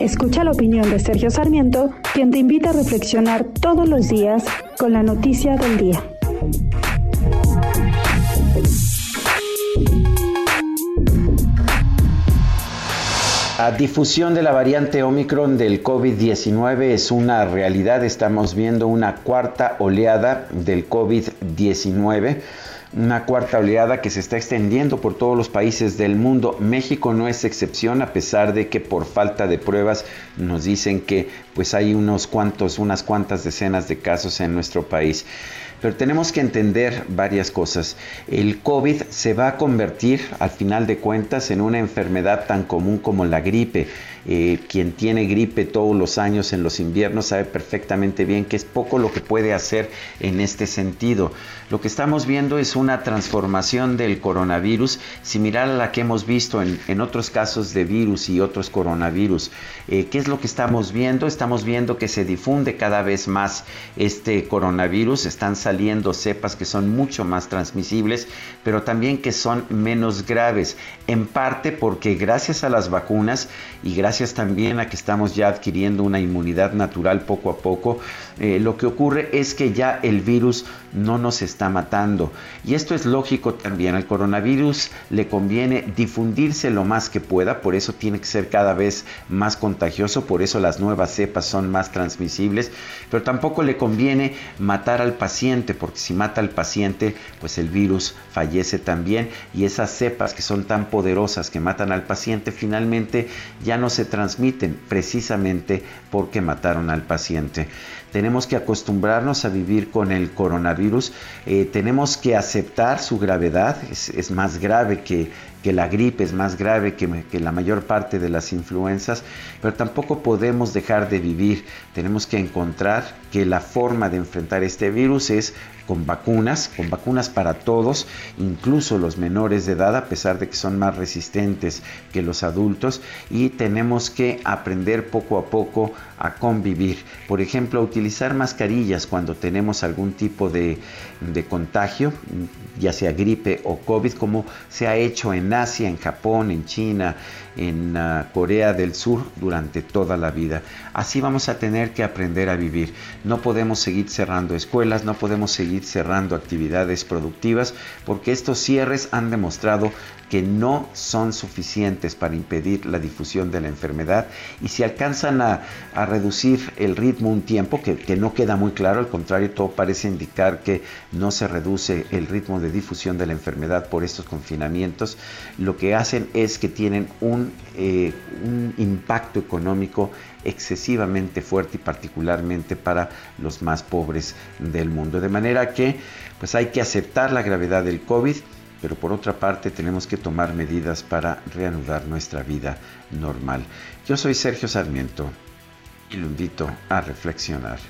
Escucha la opinión de Sergio Sarmiento, quien te invita a reflexionar todos los días con la noticia del día. La difusión de la variante Omicron del COVID-19 es una realidad. Estamos viendo una cuarta oleada del COVID-19 una cuarta oleada que se está extendiendo por todos los países del mundo. México no es excepción a pesar de que por falta de pruebas nos dicen que pues hay unos cuantos, unas cuantas decenas de casos en nuestro país. Pero tenemos que entender varias cosas. El COVID se va a convertir al final de cuentas en una enfermedad tan común como la gripe. Eh, quien tiene gripe todos los años en los inviernos sabe perfectamente bien que es poco lo que puede hacer en este sentido. Lo que estamos viendo es una transformación del coronavirus similar a la que hemos visto en, otros casos de virus y otros coronavirus. Eh, ¿Qué es lo que estamos viendo? Estamos viendo que se difunde cada vez más este coronavirus. Están saliendo cepas que son mucho más transmisibles, pero también que son menos graves. En parte porque gracias a las vacunas y gracias gracias también a que estamos ya adquiriendo una inmunidad natural poco a poco, eh, lo que ocurre es que ya el virus no nos está matando. Y esto es lógico también. Al coronavirus le conviene difundirse lo más que pueda, por eso tiene que ser cada vez más contagioso, por eso las nuevas cepas son más transmisibles, pero tampoco le conviene matar al paciente, porque si mata al paciente, pues el virus fallece también y esas cepas que son tan poderosas que matan al paciente finalmente ya no se transmiten precisamente porque mataron al paciente. Tenemos que acostumbrarnos a vivir con el coronavirus, eh, tenemos que aceptar su gravedad, es, más grave que, que, la gripe, es más grave que, la mayor parte de las influencias, pero tampoco podemos dejar de vivir, tenemos que encontrar que la forma de enfrentar este virus es con vacunas, con vacunas para todos, incluso los menores de edad, a pesar de que son más resistentes que los adultos, y tenemos que aprender poco a poco a convivir. Por ejemplo, utilizar mascarillas cuando tenemos algún tipo de, de contagio, ya sea gripe o COVID, como se ha hecho en Asia, en Japón, en China, en uh, Corea del Sur durante toda la vida. Así vamos a tener que aprender a vivir. No podemos seguir cerrando escuelas, no podemos seguir cerrando actividades productivas, porque estos cierres han demostrado que no son suficientes para impedir la difusión de la enfermedad y si alcanzan a, reducir el ritmo un tiempo, que, que, no queda muy claro, al contrario, todo parece indicar que no se reduce el ritmo de difusión de la enfermedad por estos confinamientos, lo que hacen es que tienen un, eh, un impacto económico excesivamente fuerte y particularmente para los más pobres del mundo. De manera que pues hay que aceptar la gravedad del COVID, pero por otra parte tenemos que tomar medidas para reanudar nuestra vida normal. Yo soy Sergio Sarmiento y lo invito a reflexionar.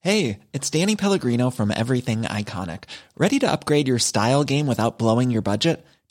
Hey, it's Danny Pellegrino from Everything Iconic. Ready to upgrade your style game without blowing your budget?